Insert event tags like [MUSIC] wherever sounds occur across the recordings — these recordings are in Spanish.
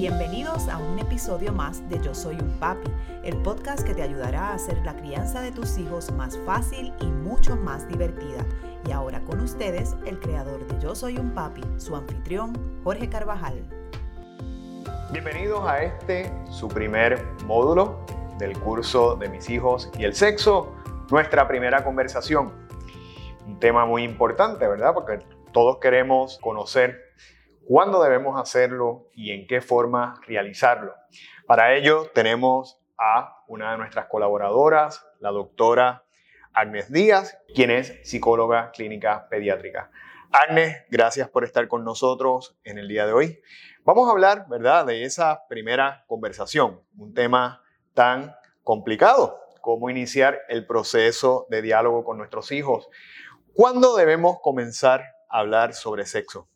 Bienvenidos a un episodio más de Yo Soy un Papi, el podcast que te ayudará a hacer la crianza de tus hijos más fácil y mucho más divertida. Y ahora con ustedes, el creador de Yo Soy un Papi, su anfitrión, Jorge Carvajal. Bienvenidos a este, su primer módulo del curso de mis hijos y el sexo, nuestra primera conversación. Un tema muy importante, ¿verdad? Porque todos queremos conocer cuándo debemos hacerlo y en qué forma realizarlo. Para ello tenemos a una de nuestras colaboradoras, la doctora Agnes Díaz, quien es psicóloga clínica pediátrica. Agnes, gracias por estar con nosotros en el día de hoy. Vamos a hablar, ¿verdad?, de esa primera conversación, un tema tan complicado como iniciar el proceso de diálogo con nuestros hijos. ¿Cuándo debemos comenzar a hablar sobre sexo?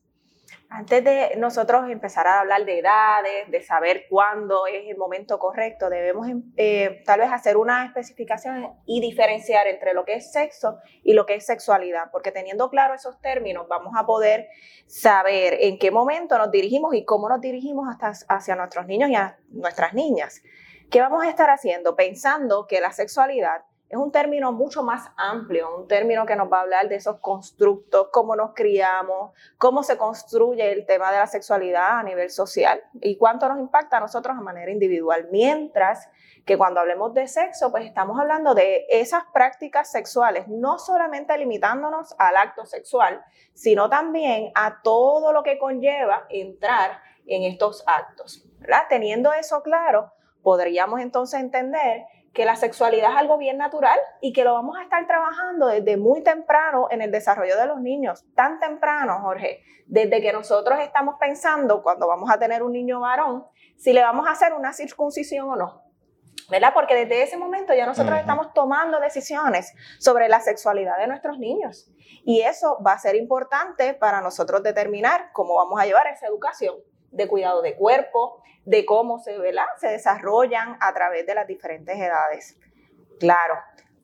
Antes de nosotros empezar a hablar de edades, de saber cuándo es el momento correcto, debemos eh, tal vez hacer una especificación y diferenciar entre lo que es sexo y lo que es sexualidad, porque teniendo claro esos términos vamos a poder saber en qué momento nos dirigimos y cómo nos dirigimos hasta hacia nuestros niños y nuestras niñas. ¿Qué vamos a estar haciendo? Pensando que la sexualidad es un término mucho más amplio, un término que nos va a hablar de esos constructos, cómo nos criamos, cómo se construye el tema de la sexualidad a nivel social y cuánto nos impacta a nosotros de manera individual. Mientras que cuando hablemos de sexo, pues estamos hablando de esas prácticas sexuales, no solamente limitándonos al acto sexual, sino también a todo lo que conlleva entrar en estos actos. Teniendo eso claro, podríamos entonces entender que la sexualidad es algo bien natural y que lo vamos a estar trabajando desde muy temprano en el desarrollo de los niños, tan temprano, Jorge, desde que nosotros estamos pensando cuando vamos a tener un niño varón, si le vamos a hacer una circuncisión o no. ¿Verdad? Porque desde ese momento ya nosotros estamos tomando decisiones sobre la sexualidad de nuestros niños. Y eso va a ser importante para nosotros determinar cómo vamos a llevar esa educación de cuidado de cuerpo, de cómo se, se desarrollan a través de las diferentes edades. Claro,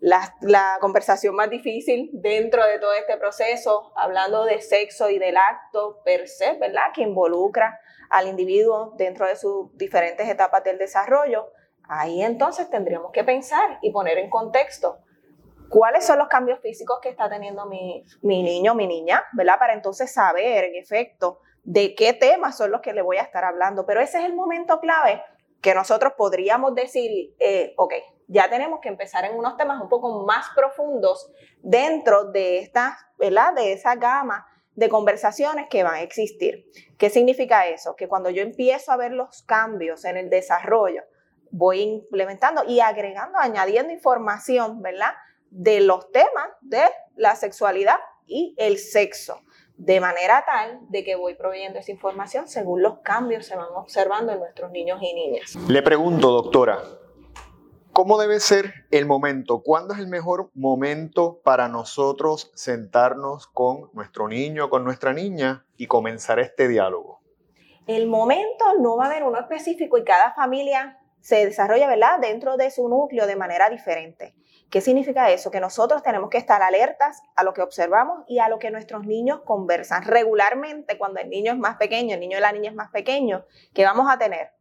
la, la, conversación más difícil dentro de todo este proceso, hablando de sexo y del acto per se, ¿verdad? Que involucra al individuo dentro de sus diferentes etapas del desarrollo, ahí entonces tendríamos que pensar y poner en contexto cuáles son los cambios físicos que está teniendo mi, mi niño, mi niña, ¿verdad? Para entonces saber, en efecto, de qué temas son los que le voy a estar hablando. Pero ese es el momento clave que nosotros podríamos decir, eh, ok, ya tenemos que empezar en unos temas un poco más profundos dentro de esta, ¿verdad? De esa gama de conversaciones que van a existir. ¿Qué significa eso? Que cuando yo empiezo a ver los cambios en el desarrollo, voy implementando y agregando, añadiendo información, ¿verdad? De los temas de la sexualidad y el sexo de manera tal de que voy proveyendo esa información según los cambios se van observando en nuestros niños y niñas. Le pregunto, doctora, ¿cómo debe ser el momento? ¿Cuándo es el mejor momento para nosotros sentarnos con nuestro niño, con nuestra niña y comenzar este diálogo? El momento no va a haber uno específico y cada familia se desarrolla, ¿verdad?, dentro de su núcleo de manera diferente. ¿Qué significa eso? Que nosotros tenemos que estar alertas a lo que observamos y a lo que nuestros niños conversan regularmente cuando el niño es más pequeño, el niño y la niña es más pequeño, ¿qué vamos a tener?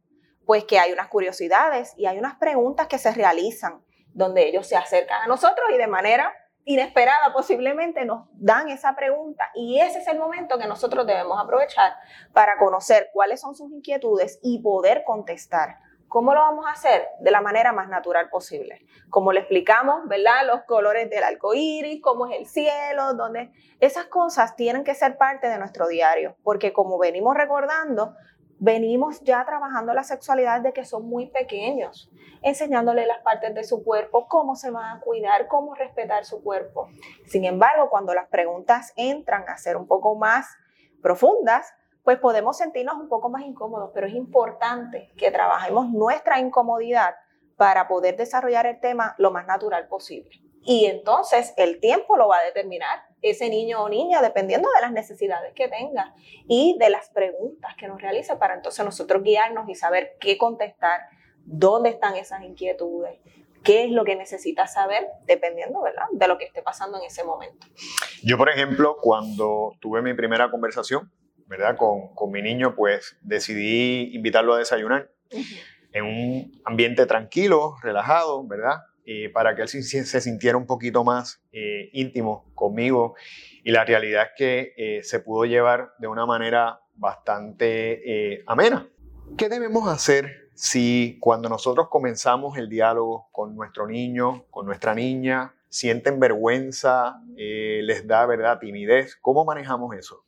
Pues que hay unas curiosidades y hay unas preguntas que se realizan donde ellos se acercan a nosotros y de manera inesperada posiblemente nos dan esa pregunta y ese es el momento que nosotros debemos aprovechar para conocer cuáles son sus inquietudes y poder contestar. ¿Cómo lo vamos a hacer? De la manera más natural posible. Como le explicamos, ¿verdad? Los colores del arco iris, cómo es el cielo, donde esas cosas tienen que ser parte de nuestro diario, porque como venimos recordando, venimos ya trabajando la sexualidad de que son muy pequeños, enseñándole las partes de su cuerpo, cómo se van a cuidar, cómo respetar su cuerpo. Sin embargo, cuando las preguntas entran a ser un poco más profundas, pues podemos sentirnos un poco más incómodos, pero es importante que trabajemos nuestra incomodidad para poder desarrollar el tema lo más natural posible. Y entonces el tiempo lo va a determinar ese niño o niña dependiendo de las necesidades que tenga y de las preguntas que nos realice para entonces nosotros guiarnos y saber qué contestar, dónde están esas inquietudes, qué es lo que necesita saber dependiendo ¿verdad? de lo que esté pasando en ese momento. Yo, por ejemplo, cuando tuve mi primera conversación ¿verdad? Con, con, mi niño, pues decidí invitarlo a desayunar en un ambiente tranquilo, relajado, ¿verdad? para que él se, sintiera un poquito más eh, íntimo conmigo. Y la realidad es que eh, se pudo llevar de una manera bastante eh, amena. ¿Qué debemos hacer si cuando nosotros comenzamos el diálogo con nuestro niño, con nuestra niña, sienten vergüenza, les da, ¿verdad?, timidez? ¿Cómo manejamos eso?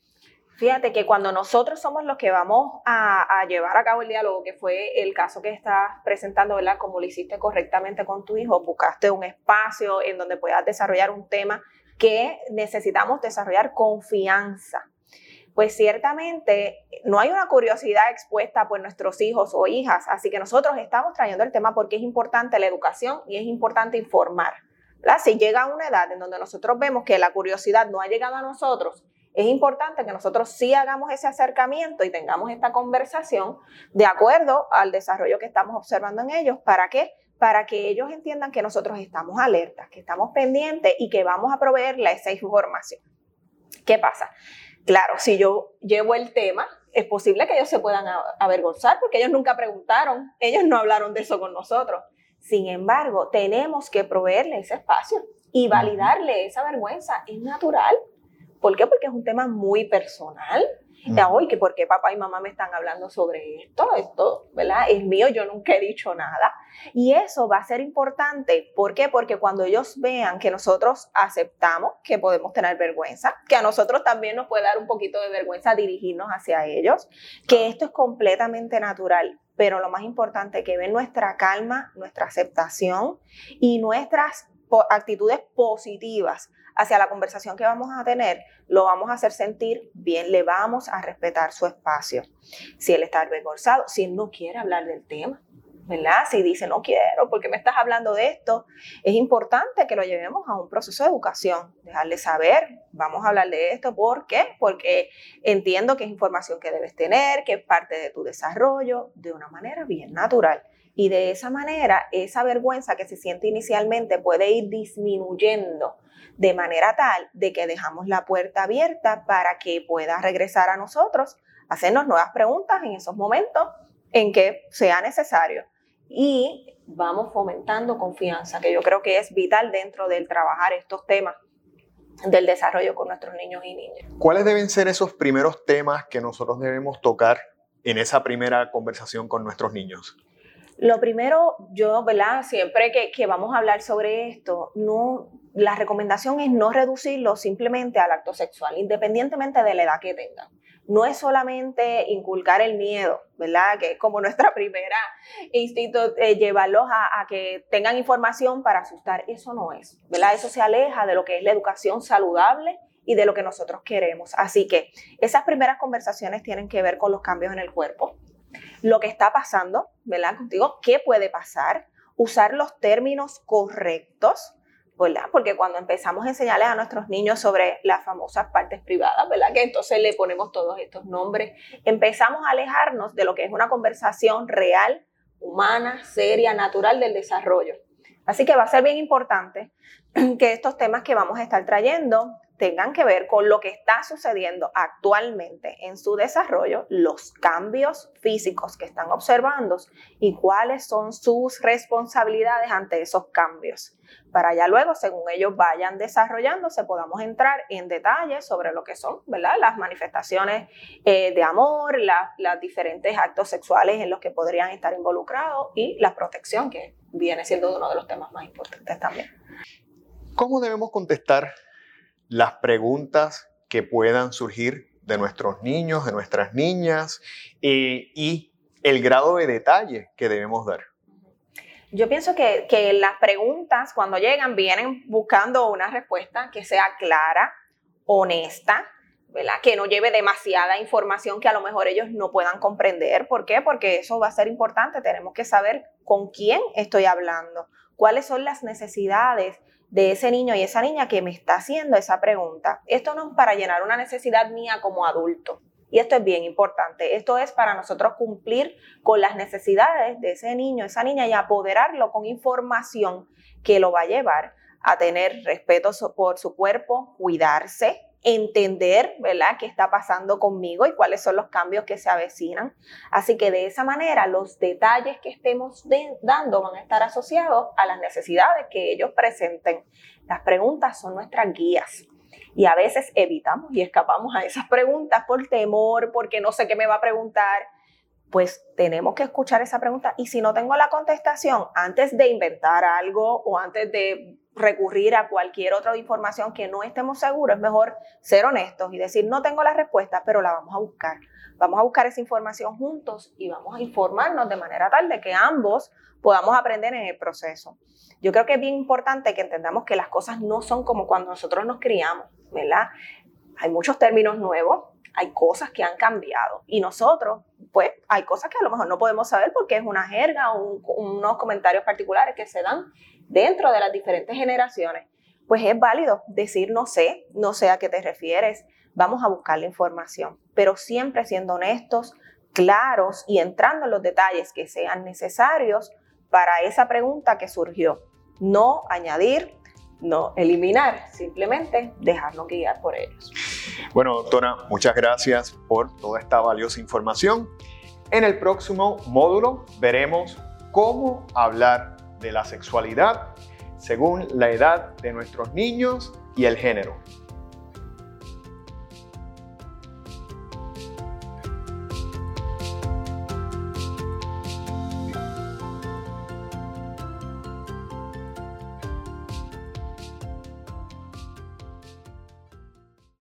Fíjate que cuando nosotros somos los que vamos a, llevar a cabo el diálogo, que fue el caso que estás presentando, ¿verdad? Como lo hiciste correctamente con tu hijo, buscaste un espacio en donde puedas desarrollar un tema que necesitamos desarrollar confianza. Pues ciertamente no hay una curiosidad expuesta por nuestros hijos o hijas, así que nosotros estamos trayendo el tema porque es importante la educación y es importante informar. Si llega a una edad en donde nosotros vemos que la curiosidad no ha llegado a nosotros, es importante que nosotros sí hagamos ese acercamiento y tengamos esta conversación de acuerdo al desarrollo que estamos observando en ellos. ¿Para qué? Para que ellos entiendan que nosotros estamos alertas, que estamos pendientes y que vamos a proveerle esa información. ¿Qué pasa? Claro, si yo llevo el tema, es posible que ellos se puedan avergonzar porque ellos nunca preguntaron, ellos no hablaron de eso con nosotros. Sin embargo, tenemos que proveerle ese espacio y validarle esa vergüenza. Es natural. ¿Por qué? Porque es un tema muy personal. Ya, hoy que por qué papá y mamá me están hablando sobre esto, esto, ¿verdad? Es mío, yo nunca he dicho nada. Y eso va a ser importante. ¿Por qué? Porque cuando ellos vean que nosotros aceptamos que podemos tener vergüenza, que a nosotros también nos puede dar un poquito de vergüenza dirigirnos hacia ellos, que esto es completamente natural. Pero lo más importante, que ven nuestra calma, nuestra aceptación y nuestras actitudes positivas hacia la conversación que vamos a tener, lo vamos a hacer sentir bien, le vamos a respetar su espacio. Si él está avergonzado, si él no quiere hablar del tema, ¿verdad? Si dice no quiero, porque me estás hablando de esto, es importante que lo llevemos a un proceso de educación, dejarle saber, vamos a hablar de esto, ¿por qué? Porque entiendo que es información que debes tener, que es parte de tu desarrollo, de una manera bien natural. Y de esa manera, esa vergüenza que se siente inicialmente puede ir disminuyendo de manera tal de que dejamos la puerta abierta para que pueda regresar a nosotros, hacernos nuevas preguntas en esos momentos en que sea necesario. Y vamos fomentando confianza, que yo creo que es vital dentro del trabajar estos temas del desarrollo con nuestros niños y niñas. ¿Cuáles deben ser esos primeros temas que nosotros debemos tocar en esa primera conversación con nuestros niños? Lo primero, yo, ¿verdad? Siempre que, vamos a hablar sobre esto, no, la recomendación es no reducirlo simplemente al acto sexual, independientemente de la edad que tengan. No es solamente inculcar el miedo, ¿verdad? Que como nuestra [LAUGHS] primera instinto, eh, llevarlos a, a, que tengan información para asustar. Eso no es, ¿verdad? Eso se aleja de lo que es la educación saludable y de lo que nosotros queremos. Así que esas primeras conversaciones tienen que ver con los cambios en el cuerpo, lo que está pasando, ¿verdad? Contigo, qué puede pasar, usar los términos correctos, ¿verdad? Porque cuando empezamos a enseñarles a nuestros niños sobre las famosas partes privadas, ¿verdad? Que entonces le ponemos todos estos nombres, empezamos a alejarnos de lo que es una conversación real, humana, seria, natural del desarrollo. Así que va a ser bien importante [CLEARS THROAT] que estos temas que vamos a estar trayendo tengan que ver con lo que está sucediendo actualmente en su desarrollo, los cambios físicos que están observando y cuáles son sus responsabilidades ante esos cambios. Para ya luego, según ellos vayan desarrollándose, podamos entrar en detalles sobre lo que son ¿verdad? las manifestaciones eh, de amor, los diferentes actos sexuales en los que podrían estar involucrados y la protección, que viene siendo uno de los temas más importantes también. ¿Cómo debemos contestar las preguntas que puedan surgir de nuestros niños, de nuestras niñas eh, y el grado de detalle que debemos dar. Yo pienso que, que, las preguntas cuando llegan vienen buscando una respuesta que sea clara, honesta, que no lleve demasiada información que a lo mejor ellos no puedan comprender. ¿Por qué? Porque eso va a ser importante. Tenemos que saber con quién estoy hablando, cuáles son las necesidades de ese niño y esa niña que me está haciendo esa pregunta. Esto no es para llenar una necesidad mía como adulto. Y esto es bien importante. Esto es para nosotros cumplir con las necesidades de ese niño, esa niña y apoderarlo con información que lo va a llevar a tener respeto por su cuerpo, cuidarse, entender, ¿verdad?, qué está pasando conmigo y cuáles son los cambios que se avecinan. Así que de esa manera los detalles que estemos dando van a estar asociados a las necesidades que ellos presenten. Las preguntas son nuestras guías. Y a veces evitamos y escapamos a esas preguntas por temor, porque no sé qué me va a preguntar. Pues tenemos que escuchar esa pregunta y si no tengo la contestación, antes de inventar algo o antes de recurrir a cualquier otra información que no estemos seguros, es mejor ser honestos y decir, no tengo la respuesta, pero la vamos a buscar. Vamos a buscar esa información juntos y vamos a informarnos de manera tal de que ambos podamos aprender en el proceso. Yo creo que es bien importante que entendamos que las cosas no son como cuando nosotros nos criamos, ¿verdad? Hay muchos términos nuevos, hay cosas que han cambiado y nosotros, pues, hay cosas que a lo mejor no podemos saber porque es una jerga o unos comentarios particulares que se dan dentro de las diferentes generaciones, pues es válido decir no sé, no sé a qué te refieres, vamos a buscar la información, pero siempre siendo honestos, claros y entrando en los detalles que sean necesarios para esa pregunta que surgió. No añadir, no eliminar, simplemente dejarnos guiar por ellos. Bueno, doctora, muchas gracias por toda esta valiosa información. En el próximo módulo veremos cómo hablar de la sexualidad según la edad de nuestros niños y el género.